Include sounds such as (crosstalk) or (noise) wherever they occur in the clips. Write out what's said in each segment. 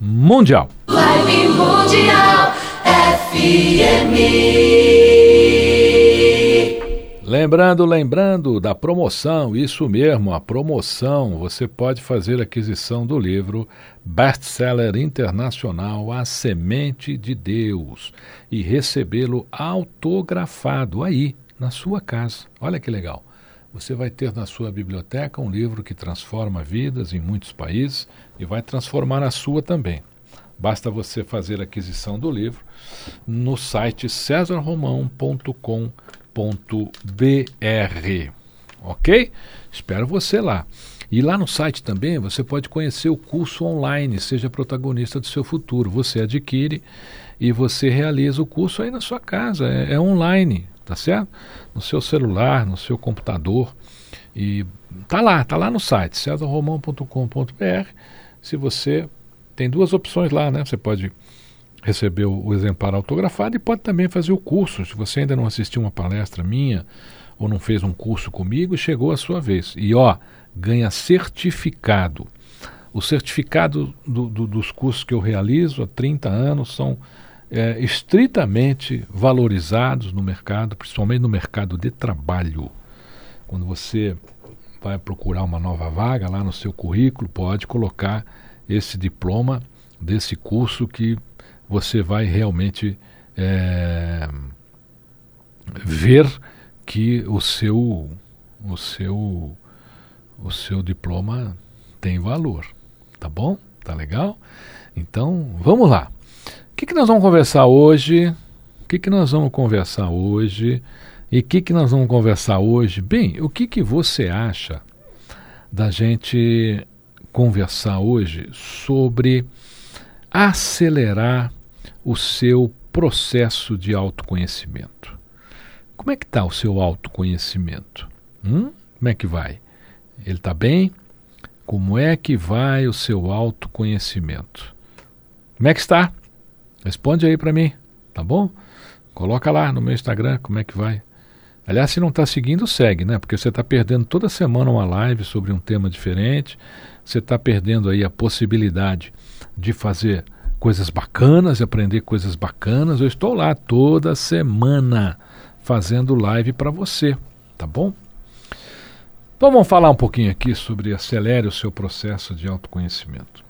Mundial. Vibe Mundial FM. Lembrando, lembrando da promoção, isso mesmo, a promoção. Você pode fazer aquisição do livro best-seller internacional A Semente de Deus e recebê-lo autografado aí na sua casa. Olha que legal. Você vai ter na sua biblioteca um livro que transforma vidas em muitos países e vai transformar a sua também. Basta você fazer a aquisição do livro no site cesarromão.com.br. Ok? Espero você lá. E lá no site também você pode conhecer o curso online, seja protagonista do seu futuro. Você adquire e você realiza o curso aí na sua casa, é, é online, tá certo? No seu celular, no seu computador. E tá lá, tá lá no site, cesarromão.com.br. Se você tem duas opções lá, né? Você pode receber o, exemplar autografado e pode também fazer o curso. Se você ainda não assistiu uma palestra minha ou não fez um curso comigo, chegou a sua vez. E ó, ganha certificado. O certificado do, do, dos cursos que eu realizo há 30 anos são é, estritamente valorizados no mercado, principalmente no mercado de trabalho. Quando você vai procurar uma nova vaga lá no seu currículo, pode colocar esse diploma desse curso que você vai realmente é, ver que o seu o seu o seu diploma tem valor, tá bom? Tá legal? Então vamos lá. Que, que nós vamos conversar hoje? O que, que nós vamos conversar hoje? E o que, que nós vamos conversar hoje? Bem, o que, que você acha da gente conversar hoje sobre acelerar o seu processo de autoconhecimento. Como é que está o seu autoconhecimento? Hum? Como é que vai? Ele está bem? Como é que vai o seu autoconhecimento? Como é que está? Responde aí para mim, tá bom? Coloca lá no meu Instagram como é que vai. Aliás, se não está seguindo, segue, né? Porque você está perdendo toda semana uma live sobre um tema diferente. Você está perdendo aí a possibilidade de fazer coisas bacanas, de aprender coisas bacanas. Eu estou lá toda semana fazendo live para você, tá bom? Então vamos falar um pouquinho aqui sobre acelere o seu processo de autoconhecimento.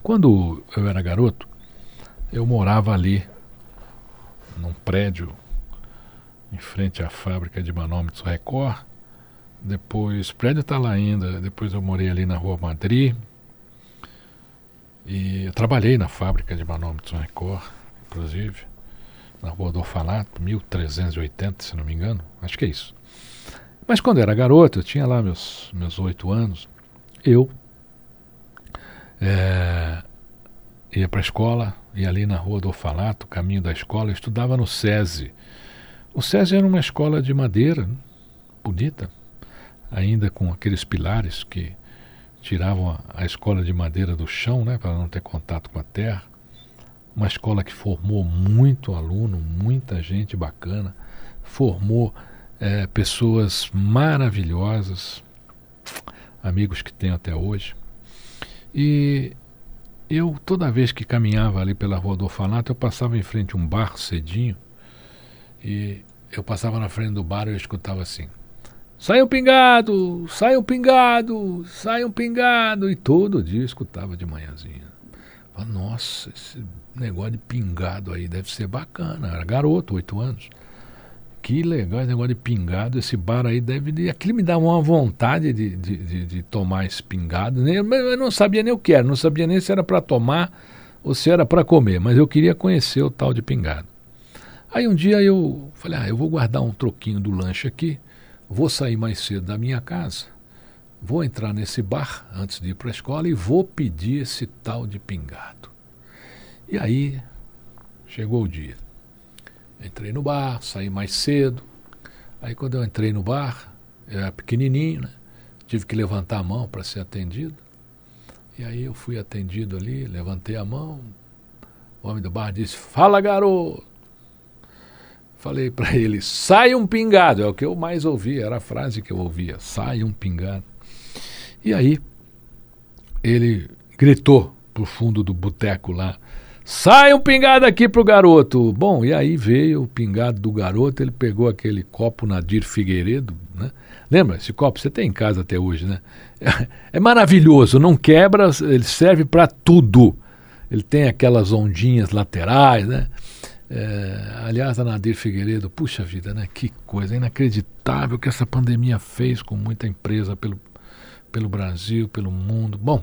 Quando eu era garoto, eu morava ali num prédio em frente à fábrica de manômetros Record. Depois, o prédio está lá ainda. Depois eu morei ali na Rua Madrid. E eu trabalhei na fábrica de manômetros Record, inclusive, na Rua do Orfanato, 1380, se não me engano. Acho que é isso. Mas quando eu era garoto, eu tinha lá meus meus oito anos, eu é, ia para a escola, ia ali na Rua do Orfanato, caminho da escola, estudava no SESI. O SESI era uma escola de madeira, bonita, ainda com aqueles pilares que tiravam a, a escola de madeira do chão, né, para não ter contato com a terra. Uma escola que formou muito aluno, muita gente bacana, formou é, pessoas maravilhosas, amigos que tenho até hoje. E Eu, toda vez que caminhava ali pela rua do orfanato, eu passava em frente a um bar cedinho e eu passava na frente do bar e eu escutava assim: sai um pingado, sai um pingado, sai um pingado. E todo dia eu escutava de manhãzinha. Nossa, esse negócio de pingado aí deve ser bacana. Era garoto, oito anos. Que legal esse negócio de pingado. Esse bar aí deve. Aquilo me dá uma vontade de, de, de, de tomar esse pingado. Eu não sabia nem o que era, não sabia nem se era para tomar ou se era para comer, mas eu queria conhecer o tal de pingado. Aí um dia eu falei: ah, eu vou guardar um troquinho do lanche aqui, vou sair mais cedo da minha casa, vou entrar nesse bar antes de ir para a escola e vou pedir esse tal de pingado. E aí chegou o dia. Entrei no bar, saí mais cedo. Aí quando eu entrei no bar, eu era pequenininho, né? Tive que levantar a mão para ser atendido. E aí eu fui atendido ali, levantei a mão. O homem do bar disse: Fala, garoto! Falei para ele: Sai um pingado! É o que eu mais ouvia, era a frase que eu ouvia: Sai um pingado. E aí ele gritou pro fundo do boteco lá: Sai um pingado aqui pro garoto. Bom, e aí veio o pingado do garoto, ele pegou aquele copo Nadir Figueiredo, né? Lembra esse copo? Você tem em casa até hoje, né? É, maravilhoso, não quebra, ele serve para tudo. Ele tem aquelas ondinhas laterais, né? É, aliás, a Nadir Figueiredo, puxa vida, né? Que coisa inacreditável que essa pandemia fez com muita empresa pelo, pelo Brasil, pelo mundo. Bom,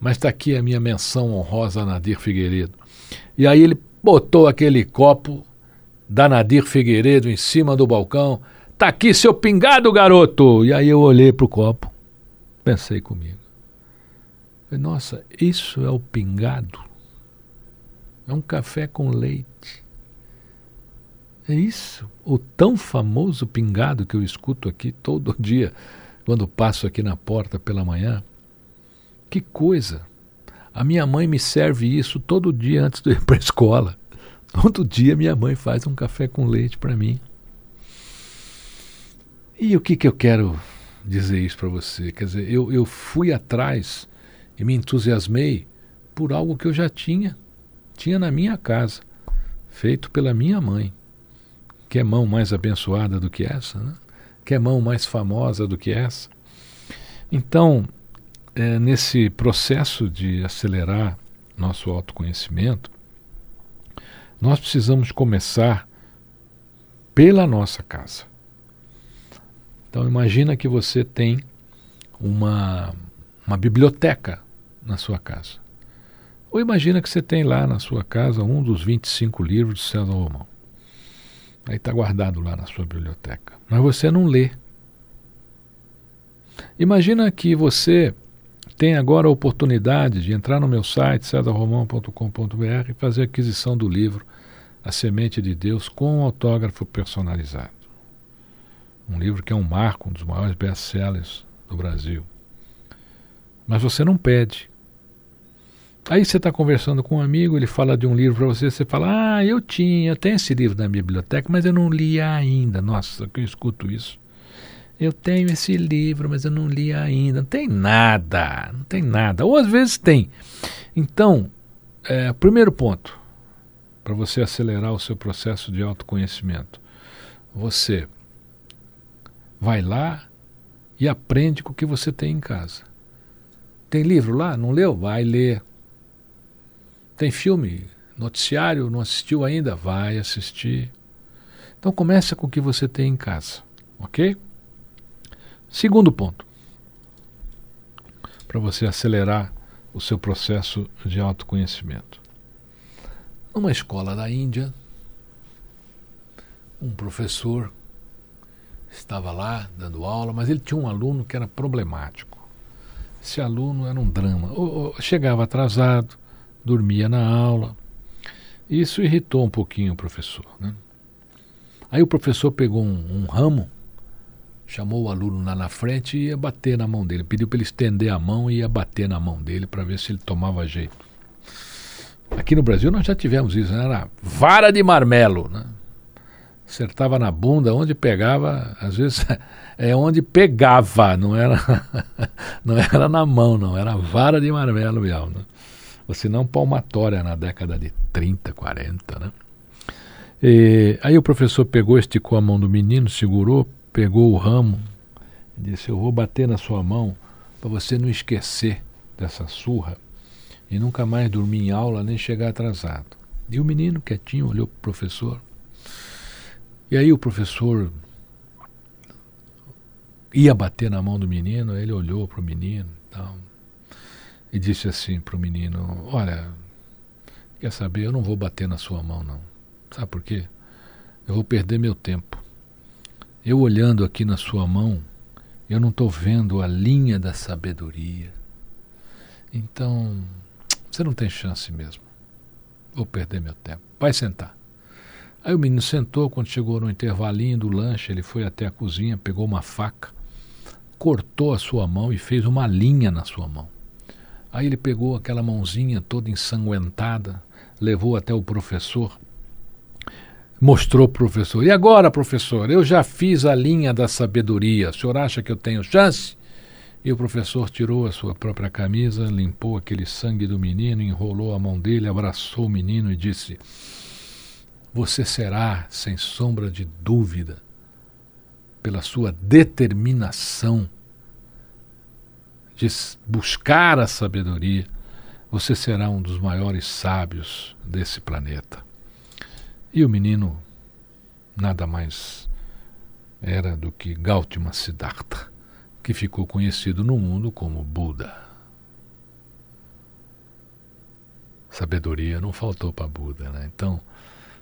mas está aqui a minha menção honrosa a Nadir Figueiredo. E aí ele botou aquele copo da Nadir Figueiredo em cima do balcão. Tá aqui seu pingado, garoto! E aí eu olhei para o copo, pensei comigo. Nossa, isso é o pingado? É um café com leite. É isso, o tão famoso pingado que eu escuto aqui todo (laughs) dia, quando passo aqui na porta pela manhã. Que coisa! A minha mãe me serve isso todo dia antes de ir para a escola. Todo dia minha mãe faz um café com leite para mim. E o que, que eu quero dizer isso para você? Quer dizer, eu, eu fui atrás e me entusiasmei por algo que eu já tinha, tinha na minha casa, feito pela minha mãe. Que é mão mais abençoada do que essa, né? Que é mão mais famosa do que essa. Então, é, nesse processo de acelerar nosso autoconhecimento, nós precisamos começar pela nossa casa. Então imagina que você tem uma, uma biblioteca na sua casa. Ou imagina que você tem lá na sua casa um dos 25 livros de César Romão. Aí está guardado lá na sua biblioteca. Mas você não lê. Imagina que você tem agora a oportunidade de entrar no meu site, cesarromão.com.br, e fazer a aquisição do livro A Semente de Deus com um autógrafo personalizado. Um livro que é um marco, um dos maiores best-sellers do Brasil. Mas você não pede. Aí você está conversando com um amigo, ele fala de um livro para você, você fala: Ah, eu tinha, tenho esse livro na biblioteca, mas eu não li ainda. Nossa, que eu escuto isso. Eu tenho esse livro, mas eu não li ainda. Não tem nada, não tem nada. Ou às vezes tem. Então, é, primeiro ponto para você acelerar o seu processo de autoconhecimento, você vai lá e aprende com o que você tem em casa. Tem livro lá? Não leu? Vai ler. Tem filme, noticiário, não assistiu ainda? Vai assistir. Então começa com o que você tem em casa, ok? Segundo ponto, para você acelerar o seu processo de autoconhecimento. Numa escola da Índia, um professor estava lá dando aula, mas ele tinha um aluno que era problemático. Esse aluno era um drama. chegava atrasado, dormia na aula. Isso irritou um pouquinho o professor. Né? Aí o professor pegou um, um ramo chamou o aluno lá na frente e ia bater na mão dele. Pediu para ele estender a mão e ia bater na mão dele para ver se ele tomava jeito. Aqui no Brasil nós já tivemos isso, né? era vara de marmelo. Né? Acertava na bunda, onde pegava, às vezes (laughs) é onde pegava, não era, (laughs) não era na mão, não, era vara de marmelo mesmo. Né? ou se não palmatória na década de 30, 40, né? E, aí o professor pegou, esticou a mão do menino, segurou, pegou o ramo e disse: Eu vou bater na sua mão para você não esquecer dessa surra e nunca mais dormir em aula nem chegar atrasado. E o menino, quietinho, olhou para o professor. E aí o professor ia bater na mão do menino, ele olhou para o menino então, e disse assim para o menino: Olha, quer saber, eu não vou bater na sua mão, não. Sabe por quê? Eu vou perder meu tempo. Eu olhando aqui na sua mão, eu não estou vendo a linha da sabedoria. Então, você não tem chance mesmo. Vou perder meu tempo. Vai sentar. Aí o menino sentou, quando chegou no intervalinho do lanche, ele foi até a cozinha, pegou uma faca, cortou a sua mão e fez uma linha na sua mão. Aí ele pegou aquela mãozinha toda ensanguentada, levou até o professor, mostrou para o professor. E agora, professor, eu já fiz a linha da sabedoria. O senhor acha que eu tenho chance? E o professor tirou a sua própria camisa, limpou aquele sangue do menino, enrolou a mão dele, abraçou o menino e disse: Você será, sem sombra de dúvida, pela sua determinação de buscar a sabedoria, você será um dos maiores sábios desse planeta. E o menino nada mais era do que Gautama Siddhartha, que ficou conhecido no mundo como Buda. Sabedoria não faltou para Buda, né? Então,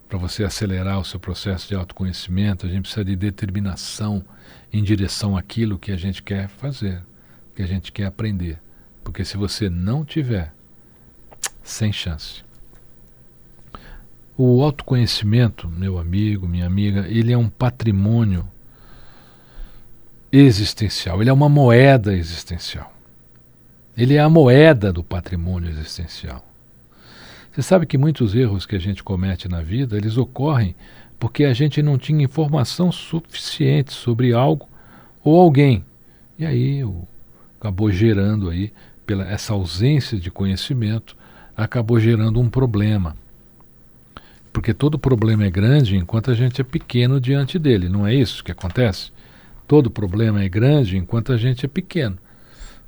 para você acelerar o seu processo de autoconhecimento, a gente precisa de determinação em direção àquilo que a gente quer fazer, que a gente quer aprender. Porque se você não tiver, sem chance. O autoconhecimento, meu amigo, minha amiga, ele é um patrimônio existencial, ele é uma moeda existencial. Ele é a moeda do patrimônio existencial. Você sabe que muitos erros que a gente comete na vida, eles ocorrem porque a gente não tinha informação suficiente sobre algo ou alguém. E aí acabou gerando aí, pela essa ausência de conhecimento, acabou gerando um problema. Porque todo problema é grande enquanto a gente é pequeno diante dele, não é isso que acontece? Todo problema é grande enquanto a gente é pequeno.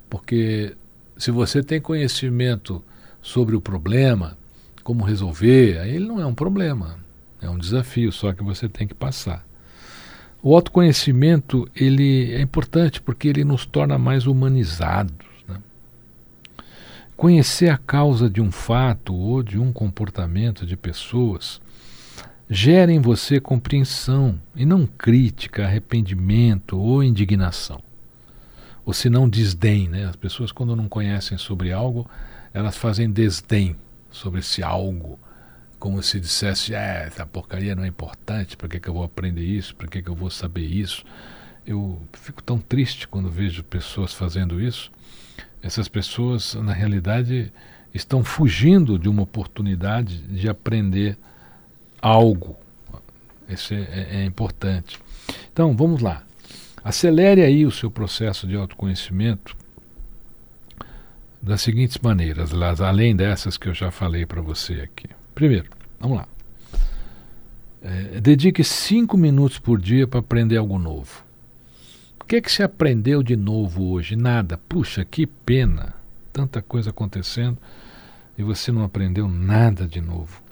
Porque se você tem conhecimento sobre o problema, como resolver, aí ele não é um problema, é um desafio só que você tem que passar. O autoconhecimento ele é importante porque ele nos torna mais humanizados. Conhecer a causa de um fato ou de um comportamento de pessoas gera em você compreensão e não crítica, arrependimento ou indignação. Ou se não desdém, né? As pessoas quando não conhecem sobre algo, elas fazem desdém sobre esse algo, como se dissesse, é, essa porcaria não é importante, para que, que eu vou aprender isso, para que, que eu vou saber isso. Eu fico tão triste quando vejo pessoas fazendo isso, essas pessoas, na realidade, estão fugindo de uma oportunidade de aprender algo. Isso é, é, é importante. Então, vamos lá. Acelere aí o seu processo de autoconhecimento das seguintes maneiras, além dessas que eu já falei para você aqui. Primeiro, vamos lá. É, dedique cinco minutos por dia para aprender algo novo. Que que você aprendeu de novo hoje? Nada. Puxa, que pena. Tanta coisa acontecendo e você não aprendeu nada de novo.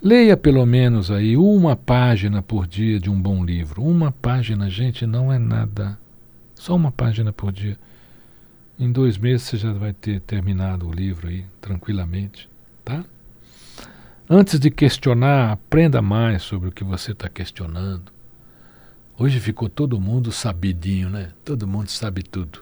Leia pelo menos aí uma página por dia de um bom livro. Uma página, gente, não é nada. Só uma página por dia. Em dois meses você já vai ter terminado o livro aí, tranquilamente, tá? Antes de questionar, aprenda mais sobre o que você está questionando. Hoje ficou todo mundo sabidinho, né? Todo mundo sabe tudo.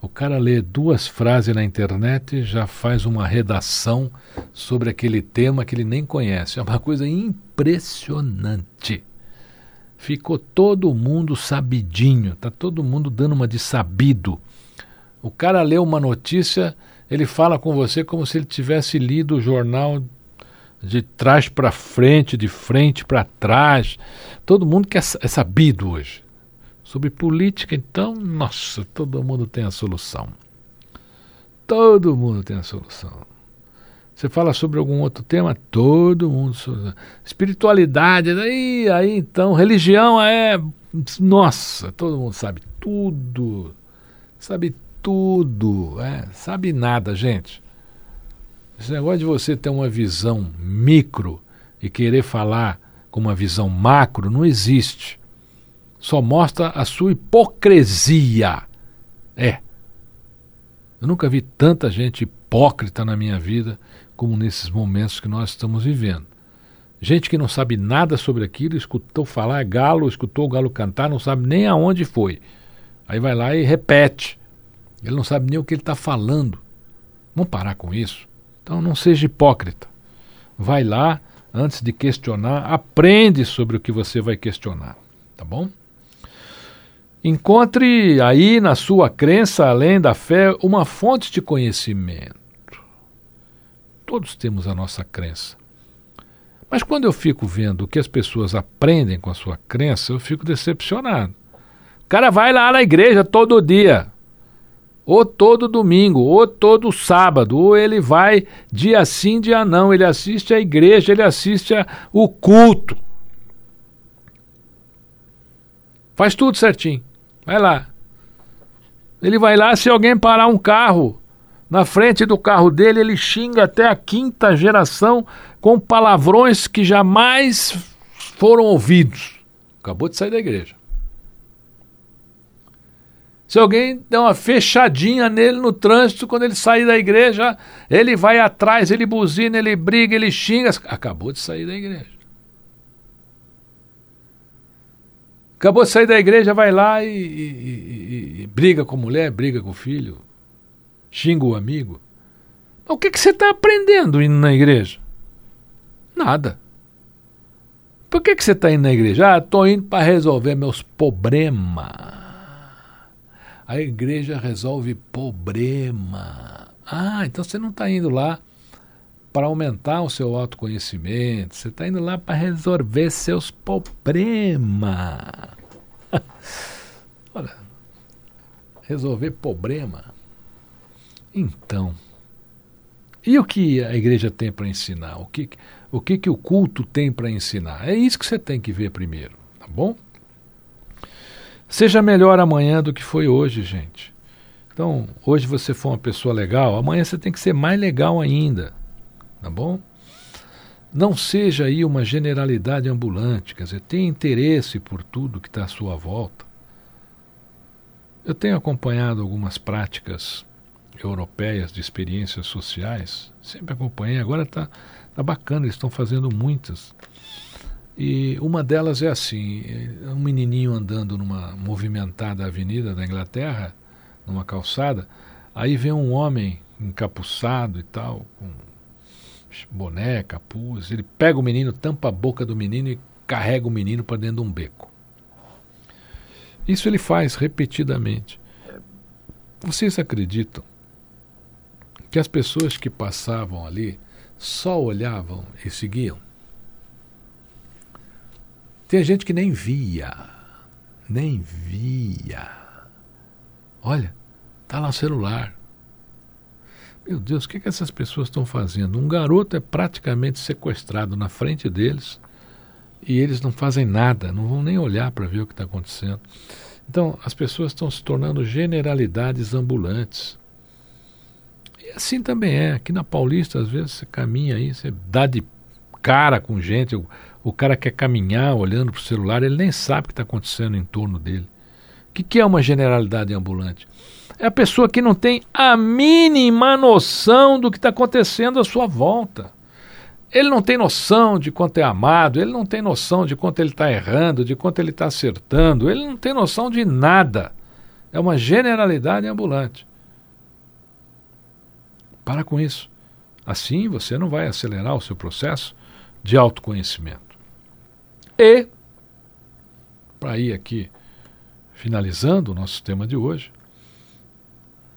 O cara lê duas frases na internet e já faz uma redação sobre aquele tema que ele nem conhece. É uma coisa impressionante. Ficou todo mundo sabidinho, tá todo mundo dando uma de sabido. O cara lê uma notícia, ele fala com você como se ele tivesse lido o jornal de trás para frente, de frente para trás. Todo mundo quer, é sabido hoje. Sobre política, então, nossa, todo mundo tem a solução. Todo mundo tem a solução. Você fala sobre algum outro tema, todo mundo. Espiritualidade, aí, aí então, religião é. Nossa, todo mundo sabe tudo. Sabe tudo. É, sabe nada, gente. Esse negócio de você ter uma visão micro e querer falar com uma visão macro não existe. Só mostra a sua hipocrisia. É. Eu nunca vi tanta gente hipócrita na minha vida como nesses momentos que nós estamos vivendo. Gente que não sabe nada sobre aquilo, escutou falar galo, escutou o galo cantar, não sabe nem aonde foi. Aí vai lá e repete. Ele não sabe nem o que ele está falando. Vamos parar com isso. Então não seja hipócrita. Vai lá, antes de questionar, aprende sobre o que você vai questionar. Tá bom? Encontre aí na sua crença, além da fé, uma fonte de conhecimento. Todos temos a nossa crença. Mas quando eu fico vendo o que as pessoas aprendem com a sua crença, eu fico decepcionado. O cara vai lá na igreja todo dia, ou todo domingo, ou todo sábado, ou ele vai dia sim, dia não, ele assiste a igreja, ele assiste a, o culto. Faz tudo certinho. Vai lá. Ele vai lá, se alguém parar um carro na frente do carro dele, ele xinga até a quinta geração com palavrões que jamais foram ouvidos. Acabou de sair da igreja. Se alguém der uma fechadinha nele no trânsito, quando ele sair da igreja, ele vai atrás, ele buzina, ele briga, ele xinga. Acabou de sair da igreja. Acabou de sair da igreja, vai lá e, e, e, e briga com a mulher, briga com o filho, xinga o amigo. O que, que você está aprendendo indo na igreja? Nada. Por que, que você está indo na igreja? Ah, estou indo para resolver meus problemas. A igreja resolve problema. Ah, então você não está indo lá para aumentar o seu autoconhecimento, você está indo lá para resolver seus problemas. (laughs) Olha, resolver problema. Então, e o que a igreja tem para ensinar? O que, o que, que o culto tem para ensinar? É isso que você tem que ver primeiro, tá bom? Seja melhor amanhã do que foi hoje, gente. Então, hoje você for uma pessoa legal, amanhã você tem que ser mais legal ainda tá bom? Não seja aí uma generalidade ambulante, quer dizer, tenha interesse por tudo que está à sua volta. Eu tenho acompanhado algumas práticas europeias de experiências sociais, sempre acompanhei, agora está tá bacana, eles estão fazendo muitas. E uma delas é assim: um menininho andando numa movimentada avenida da Inglaterra, numa calçada, aí vem um homem encapuçado e tal, com boné, capuz. Ele pega o menino, tampa a boca do menino e carrega o menino para dentro de um beco. Isso ele faz repetidamente. Vocês acreditam que as pessoas que passavam ali só olhavam e seguiam? Tem gente que nem via, nem via. Olha, tá lá celular. Meu Deus, o que, que essas pessoas estão fazendo? Um garoto é praticamente sequestrado na frente deles e eles não fazem nada, não vão nem olhar para ver o que está acontecendo. Então, as pessoas estão se tornando generalidades ambulantes. E assim também é. Aqui na Paulista, às vezes, você caminha aí, você dá de cara com gente, o, o cara quer caminhar olhando para o celular, ele nem sabe o que está acontecendo em torno dele. O que, que é uma generalidade ambulante? é a pessoa que não tem a mínima noção do que está acontecendo à sua volta. Ele não tem noção de quanto é amado, ele não tem noção de quanto ele está errando, de quanto ele está acertando, ele não tem noção de nada. É uma generalidade ambulante. Para com isso. Assim você não vai acelerar o seu processo de autoconhecimento. E, para ir aqui finalizando o nosso tema de hoje,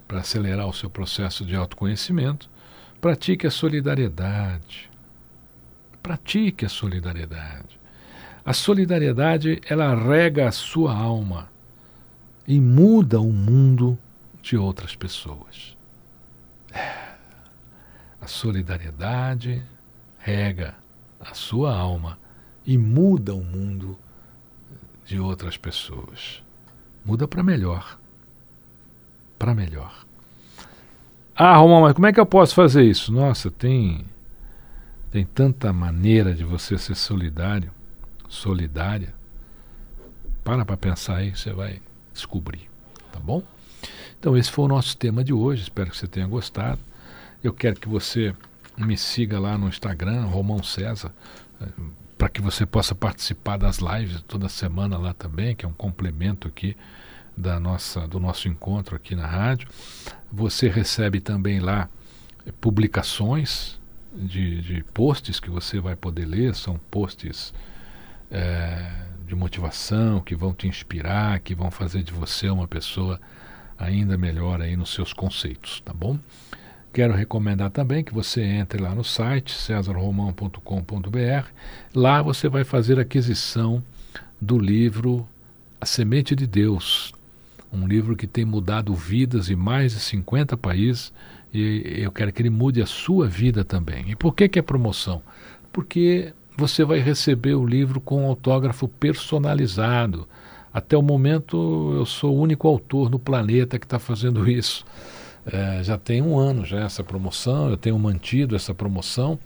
para acelerar o seu processo de autoconhecimento, pratique a solidariedade. Pratique a solidariedade. A solidariedade, ela rega a sua alma e muda o mundo de outras pessoas. A solidariedade rega a sua alma e muda o mundo de outras pessoas. Muda para melhor. Para melhor. Ah, Romão, mas como é que eu posso fazer isso? Nossa, tem tem tanta maneira de você ser solidário, solidária. Para para pensar aí, você vai descobrir, tá bom? Então esse foi o nosso tema de hoje, espero que você tenha gostado. Eu quero que você me siga lá no Instagram, Romão César, para que você possa participar das lives toda semana lá também, que é um complemento aqui da nossa, do nosso encontro aqui na rádio. Você recebe também lá eh, publicações de, de posts que você vai poder ler, são posts é, de motivação que vão te inspirar, que vão fazer de você uma pessoa ainda melhor aí nos seus conceitos, tá bom? Quero recomendar também que você entre lá no site cesarromão.com.br. Lá você vai fazer aquisição do livro A Semente de Deus, um livro que tem mudado vidas em mais de 50 países e eu quero que ele mude a sua vida também. E por que, que é promoção? Porque você vai receber o livro com autógrafo personalizado. Até o momento eu sou o único autor no planeta que está fazendo isso. É, já tem um ano já essa promoção, eu tenho mantido essa promoção.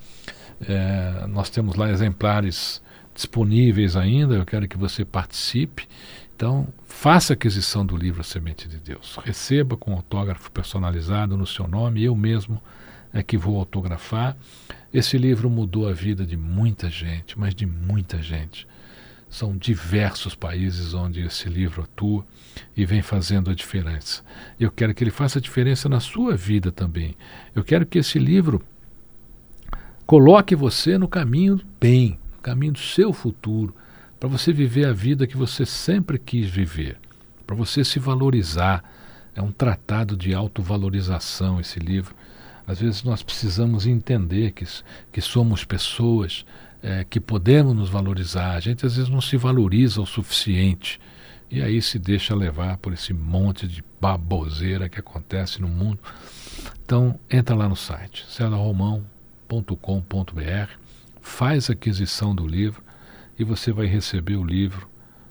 É, nós temos lá exemplares disponíveis ainda, eu quero que você participe. Então, faça aquisição do livro A Semente de Deus. Receba com autógrafo personalizado no seu nome, eu mesmo é que vou autografar. Esse livro mudou a vida de muita gente, mas de muita gente. São diversos países onde esse livro atua e vem fazendo a diferença. Eu quero que ele faça a diferença na sua vida também. Eu quero que esse livro coloque você no caminho do bem, no caminho do seu futuro, para você viver a vida que você sempre quis viver, para você se valorizar. É um tratado de autovalorização esse livro. Às vezes nós precisamos entender que, que somos pessoas é, que podemos nos valorizar. A gente às vezes não se valoriza o suficiente e aí se deixa levar por esse monte de baboseira que acontece no mundo. Então, entra lá no site celarromão.com.br, faz a aquisição do livro e você vai receber o livro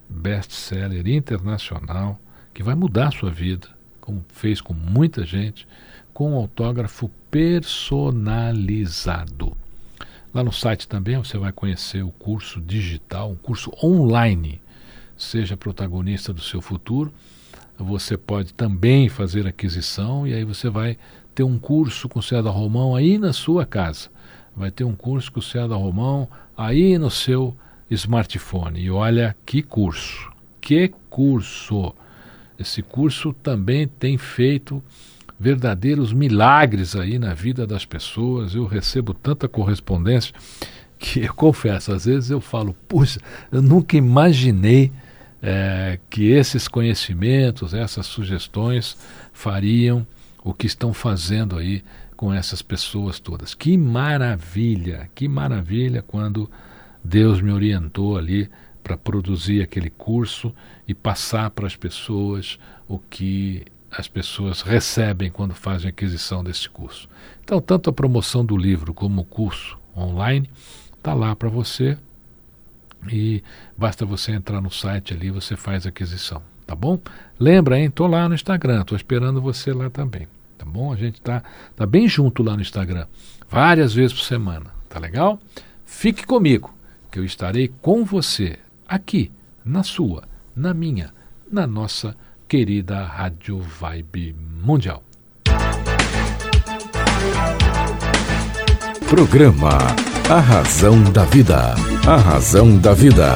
best-seller internacional que vai mudar a sua vida, como fez com muita gente, com um autógrafo personalizado. Lá no site também você vai conhecer o curso digital, um curso online. Seja protagonista do seu futuro. Você pode também fazer aquisição e aí você vai ter um curso com o César Romão aí na sua casa. Vai ter um curso com o César Romão aí no seu smartphone. E olha que curso! Que curso! Esse curso também tem feito verdadeiros milagres aí na vida das pessoas. Eu recebo tanta correspondência que eu confesso, às vezes eu falo, puxa, eu nunca imaginei é, que esses conhecimentos, essas sugestões fariam o que estão fazendo aí com essas pessoas todas. Que maravilha, que maravilha quando Deus me orientou ali para produzir aquele curso e passar para as pessoas o que as pessoas recebem quando fazem aquisição desse curso. Então, tanto a promoção do livro como o curso online está lá para você e basta você entrar no site ali você faz a aquisição, tá bom? Lembra, hein? Estou lá no Instagram, estou esperando você lá também, tá bom? A gente está tá bem junto lá no Instagram, várias vezes por semana, tá legal? Fique comigo, que eu estarei com você aqui, na sua, na minha, na nossa querida Rádio Vibe Mundial. Programa A Razão da Vida. A Razão da Vida.